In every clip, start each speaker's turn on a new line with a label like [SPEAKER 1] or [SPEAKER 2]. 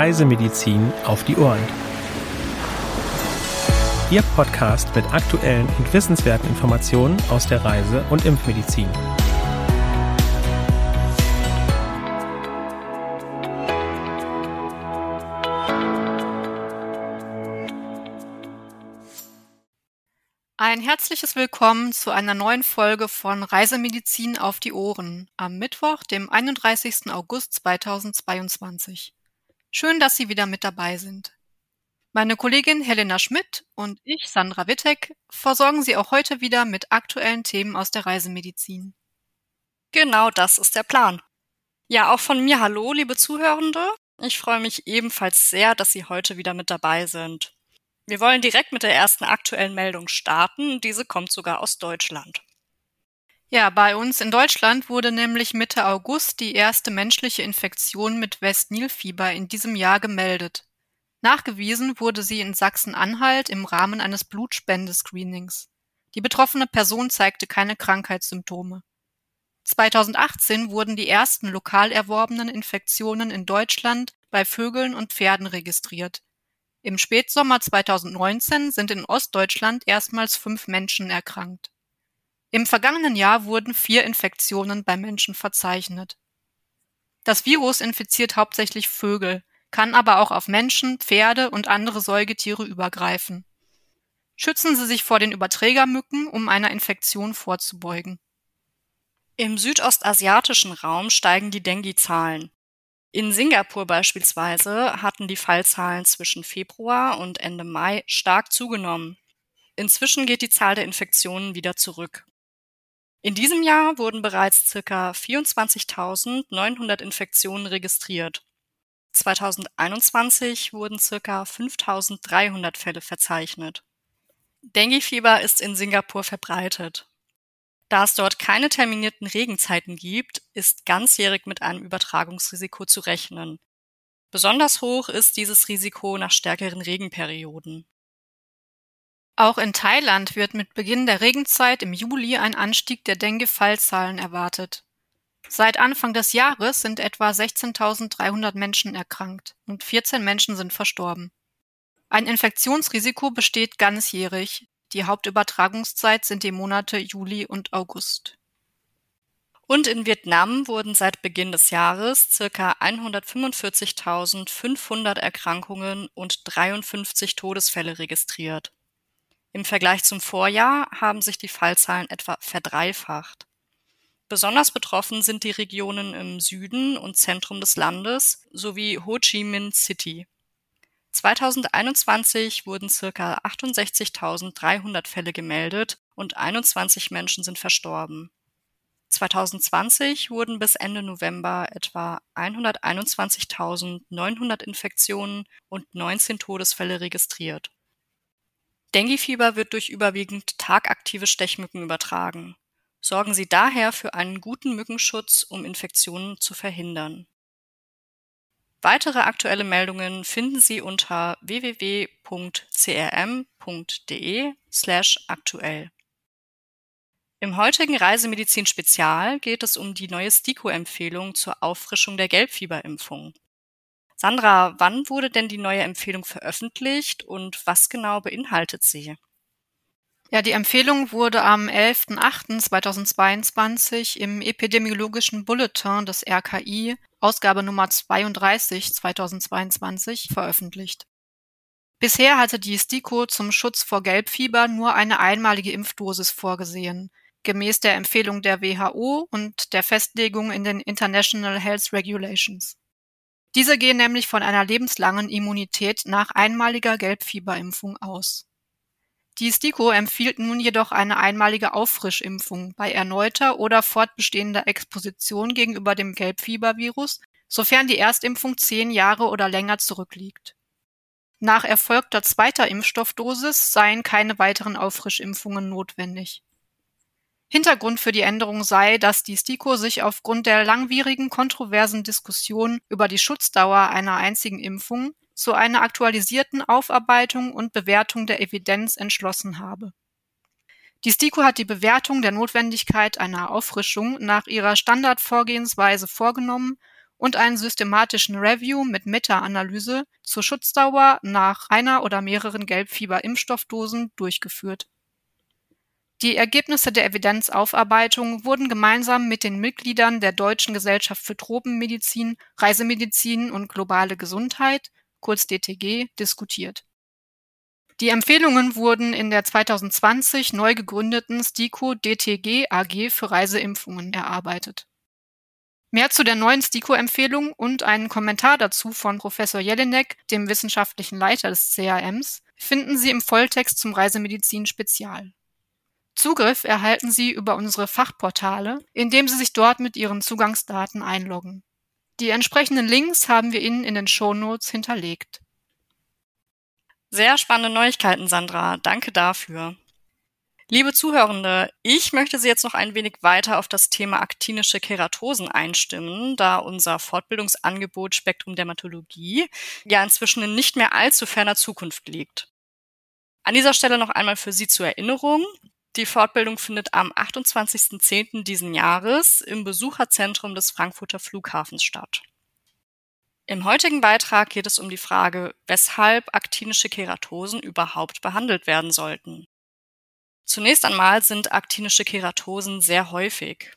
[SPEAKER 1] Reisemedizin auf die Ohren. Ihr Podcast mit aktuellen und wissenswerten Informationen aus der Reise- und Impfmedizin.
[SPEAKER 2] Ein herzliches Willkommen zu einer neuen Folge von Reisemedizin auf die Ohren am Mittwoch, dem 31. August 2022. Schön, dass Sie wieder mit dabei sind. Meine Kollegin Helena Schmidt und ich, Sandra Wittek, versorgen Sie auch heute wieder mit aktuellen Themen aus der Reisemedizin.
[SPEAKER 3] Genau das ist der Plan. Ja, auch von mir hallo, liebe Zuhörende. Ich freue mich ebenfalls sehr, dass Sie heute wieder mit dabei sind. Wir wollen direkt mit der ersten aktuellen Meldung starten. Diese kommt sogar aus Deutschland.
[SPEAKER 2] Ja, bei uns in Deutschland wurde nämlich Mitte August die erste menschliche Infektion mit Westnilfieber in diesem Jahr gemeldet. Nachgewiesen wurde sie in Sachsen-Anhalt im Rahmen eines Blutspendescreenings. Die betroffene Person zeigte keine Krankheitssymptome. 2018 wurden die ersten lokal erworbenen Infektionen in Deutschland bei Vögeln und Pferden registriert. Im Spätsommer 2019 sind in Ostdeutschland erstmals fünf Menschen erkrankt. Im vergangenen Jahr wurden vier Infektionen bei Menschen verzeichnet. Das Virus infiziert hauptsächlich Vögel, kann aber auch auf Menschen, Pferde und andere Säugetiere übergreifen. Schützen Sie sich vor den Überträgermücken, um einer Infektion vorzubeugen.
[SPEAKER 3] Im südostasiatischen Raum steigen die Dengue-Zahlen. In Singapur beispielsweise hatten die Fallzahlen zwischen Februar und Ende Mai stark zugenommen. Inzwischen geht die Zahl der Infektionen wieder zurück. In diesem Jahr wurden bereits ca. 24.900 Infektionen registriert. 2021 wurden ca. 5.300 Fälle verzeichnet. Dengue-Fieber ist in Singapur verbreitet. Da es dort keine terminierten Regenzeiten gibt, ist ganzjährig mit einem Übertragungsrisiko zu rechnen. Besonders hoch ist dieses Risiko nach stärkeren Regenperioden.
[SPEAKER 2] Auch in Thailand wird mit Beginn der Regenzeit im Juli ein Anstieg der Dengue-Fallzahlen erwartet. Seit Anfang des Jahres sind etwa 16.300 Menschen erkrankt und 14 Menschen sind verstorben. Ein Infektionsrisiko besteht ganzjährig, die Hauptübertragungszeit sind die Monate Juli und August.
[SPEAKER 3] Und in Vietnam wurden seit Beginn des Jahres circa 145.500 Erkrankungen und 53 Todesfälle registriert. Im Vergleich zum Vorjahr haben sich die Fallzahlen etwa verdreifacht. Besonders betroffen sind die Regionen im Süden und Zentrum des Landes sowie Ho Chi Minh City. 2021 wurden circa 68.300 Fälle gemeldet und 21 Menschen sind verstorben. 2020 wurden bis Ende November etwa 121.900 Infektionen und 19 Todesfälle registriert. Denguefieber wird durch überwiegend tagaktive Stechmücken übertragen. Sorgen Sie daher für einen guten Mückenschutz, um Infektionen zu verhindern. Weitere aktuelle Meldungen finden Sie unter www.crm.de/aktuell. Im heutigen Reisemedizin Spezial geht es um die neue STIKO-Empfehlung zur Auffrischung der Gelbfieberimpfung. Sandra, wann wurde denn die neue Empfehlung veröffentlicht und was genau beinhaltet sie?
[SPEAKER 2] Ja, die Empfehlung wurde am 11.08.2022 im epidemiologischen Bulletin des RKI, Ausgabe Nummer 32 2022, veröffentlicht. Bisher hatte die STIKO zum Schutz vor Gelbfieber nur eine einmalige Impfdosis vorgesehen, gemäß der Empfehlung der WHO und der Festlegung in den International Health Regulations. Diese gehen nämlich von einer lebenslangen Immunität nach einmaliger Gelbfieberimpfung aus. Die STIKO empfiehlt nun jedoch eine einmalige Auffrischimpfung bei erneuter oder fortbestehender Exposition gegenüber dem Gelbfiebervirus, sofern die Erstimpfung zehn Jahre oder länger zurückliegt. Nach erfolgter zweiter Impfstoffdosis seien keine weiteren Auffrischimpfungen notwendig. Hintergrund für die Änderung sei, dass die STIKO sich aufgrund der langwierigen kontroversen Diskussion über die Schutzdauer einer einzigen Impfung zu einer aktualisierten Aufarbeitung und Bewertung der Evidenz entschlossen habe. Die STIKO hat die Bewertung der Notwendigkeit einer Auffrischung nach ihrer Standardvorgehensweise vorgenommen und einen systematischen Review mit Meta-Analyse zur Schutzdauer nach einer oder mehreren Gelbfieber-Impfstoffdosen durchgeführt. Die Ergebnisse der Evidenzaufarbeitung wurden gemeinsam mit den Mitgliedern der Deutschen Gesellschaft für Tropenmedizin, Reisemedizin und globale Gesundheit, kurz DTG, diskutiert. Die Empfehlungen wurden in der 2020 neu gegründeten STIKO DTG AG für Reiseimpfungen erarbeitet. Mehr zu der neuen STIKO-Empfehlung und einen Kommentar dazu von Professor Jelinek, dem wissenschaftlichen Leiter des CAMs, finden Sie im Volltext zum Reisemedizin Spezial. Zugriff erhalten Sie über unsere Fachportale, indem Sie sich dort mit Ihren Zugangsdaten einloggen. Die entsprechenden Links haben wir Ihnen in den Shownotes hinterlegt.
[SPEAKER 3] Sehr spannende Neuigkeiten, Sandra. Danke dafür. Liebe Zuhörende, ich möchte Sie jetzt noch ein wenig weiter auf das Thema aktinische Keratosen einstimmen, da unser Fortbildungsangebot Spektrum Dermatologie ja inzwischen in nicht mehr allzu ferner Zukunft liegt. An dieser Stelle noch einmal für Sie zur Erinnerung. Die Fortbildung findet am 28.10. diesen Jahres im Besucherzentrum des Frankfurter Flughafens statt. Im heutigen Beitrag geht es um die Frage, weshalb aktinische Keratosen überhaupt behandelt werden sollten. Zunächst einmal sind aktinische Keratosen sehr häufig.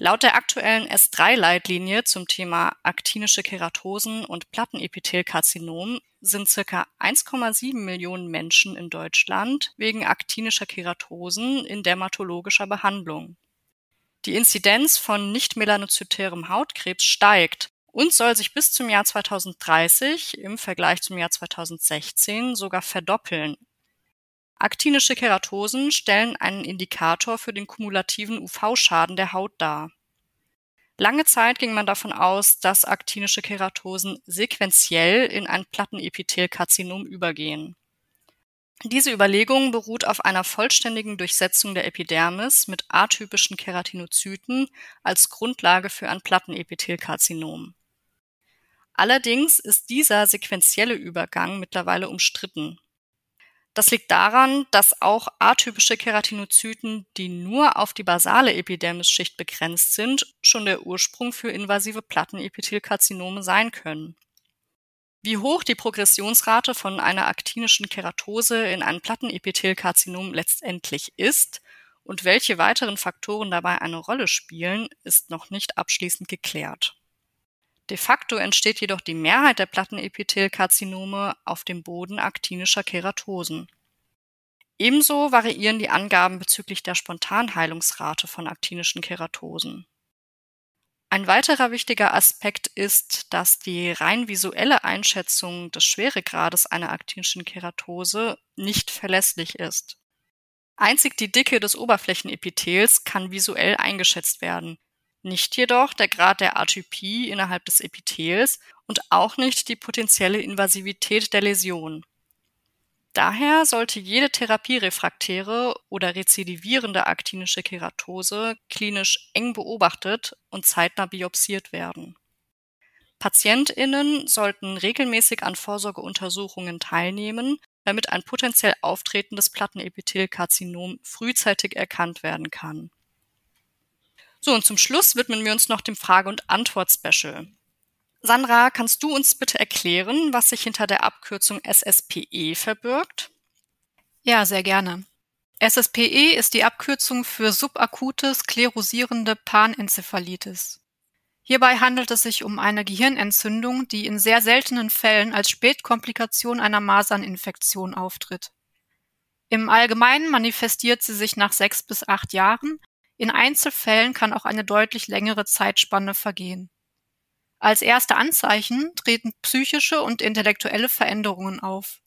[SPEAKER 3] Laut der aktuellen S3-Leitlinie zum Thema aktinische Keratosen und Plattenepithelkarzinom sind circa 1,7 Millionen Menschen in Deutschland wegen aktinischer Keratosen in dermatologischer Behandlung. Die Inzidenz von nicht-melanozytärem Hautkrebs steigt und soll sich bis zum Jahr 2030 im Vergleich zum Jahr 2016 sogar verdoppeln. Aktinische Keratosen stellen einen Indikator für den kumulativen UV-Schaden der Haut dar. Lange Zeit ging man davon aus, dass aktinische Keratosen sequenziell in ein Plattenepithelkarzinom übergehen. Diese Überlegung beruht auf einer vollständigen Durchsetzung der Epidermis mit atypischen Keratinozyten als Grundlage für ein Plattenepithelkarzinom. Allerdings ist dieser sequentielle Übergang mittlerweile umstritten. Das liegt daran, dass auch atypische Keratinozyten, die nur auf die basale Epidermisschicht begrenzt sind, schon der Ursprung für invasive Plattenepithelkarzinome sein können. Wie hoch die Progressionsrate von einer aktinischen Keratose in ein Plattenepithelkarzinom letztendlich ist und welche weiteren Faktoren dabei eine Rolle spielen, ist noch nicht abschließend geklärt. De facto entsteht jedoch die Mehrheit der Plattenepithelkarzinome auf dem Boden aktinischer Keratosen. Ebenso variieren die Angaben bezüglich der Spontanheilungsrate von aktinischen Keratosen. Ein weiterer wichtiger Aspekt ist, dass die rein visuelle Einschätzung des Schweregrades einer aktinischen Keratose nicht verlässlich ist. Einzig die Dicke des Oberflächenepithels kann visuell eingeschätzt werden, nicht jedoch der Grad der Atypie innerhalb des Epithels und auch nicht die potenzielle Invasivität der Läsion. Daher sollte jede therapierefraktäre oder rezidivierende aktinische Keratose klinisch eng beobachtet und zeitnah biopsiert werden. PatientInnen sollten regelmäßig an Vorsorgeuntersuchungen teilnehmen, damit ein potenziell auftretendes Plattenepithelkarzinom frühzeitig erkannt werden kann. So, und zum Schluss widmen wir uns noch dem Frage- und Antwort-Special. Sandra, kannst du uns bitte erklären, was sich hinter der Abkürzung SSPE verbirgt?
[SPEAKER 2] Ja, sehr gerne. SSPE ist die Abkürzung für subakute sklerosierende Panenzephalitis. Hierbei handelt es sich um eine Gehirnentzündung, die in sehr seltenen Fällen als Spätkomplikation einer Maserninfektion auftritt. Im Allgemeinen manifestiert sie sich nach sechs bis acht Jahren in Einzelfällen kann auch eine deutlich längere Zeitspanne vergehen. Als erste Anzeichen treten psychische und intellektuelle Veränderungen auf.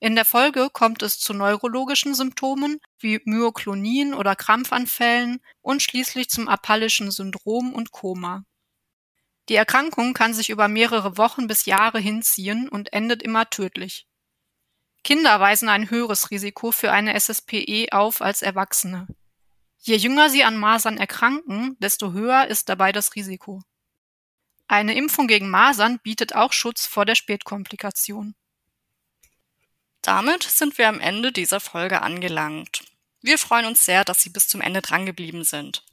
[SPEAKER 2] In der Folge kommt es zu neurologischen Symptomen wie Myoklonien oder Krampfanfällen und schließlich zum apallischen Syndrom und Koma. Die Erkrankung kann sich über mehrere Wochen bis Jahre hinziehen und endet immer tödlich. Kinder weisen ein höheres Risiko für eine SSPE auf als Erwachsene. Je jünger sie an Masern erkranken, desto höher ist dabei das Risiko. Eine Impfung gegen Masern bietet auch Schutz vor der Spätkomplikation.
[SPEAKER 3] Damit sind wir am Ende dieser Folge angelangt. Wir freuen uns sehr, dass Sie bis zum Ende drangeblieben sind.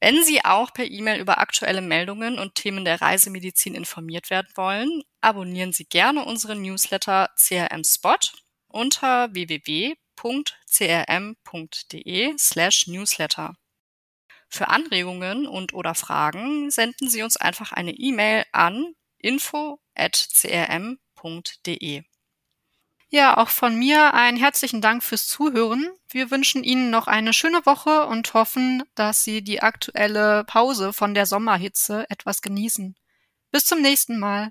[SPEAKER 3] Wenn Sie auch per E-Mail über aktuelle Meldungen und Themen der Reisemedizin informiert werden wollen, abonnieren Sie gerne unseren Newsletter CRM Spot unter www.crm.de/newsletter. Für Anregungen und oder Fragen senden Sie uns einfach eine E-Mail an info@crm.de.
[SPEAKER 2] Ja, auch von mir einen herzlichen Dank fürs Zuhören. Wir wünschen Ihnen noch eine schöne Woche und hoffen, dass Sie die aktuelle Pause von der Sommerhitze etwas genießen. Bis zum nächsten Mal.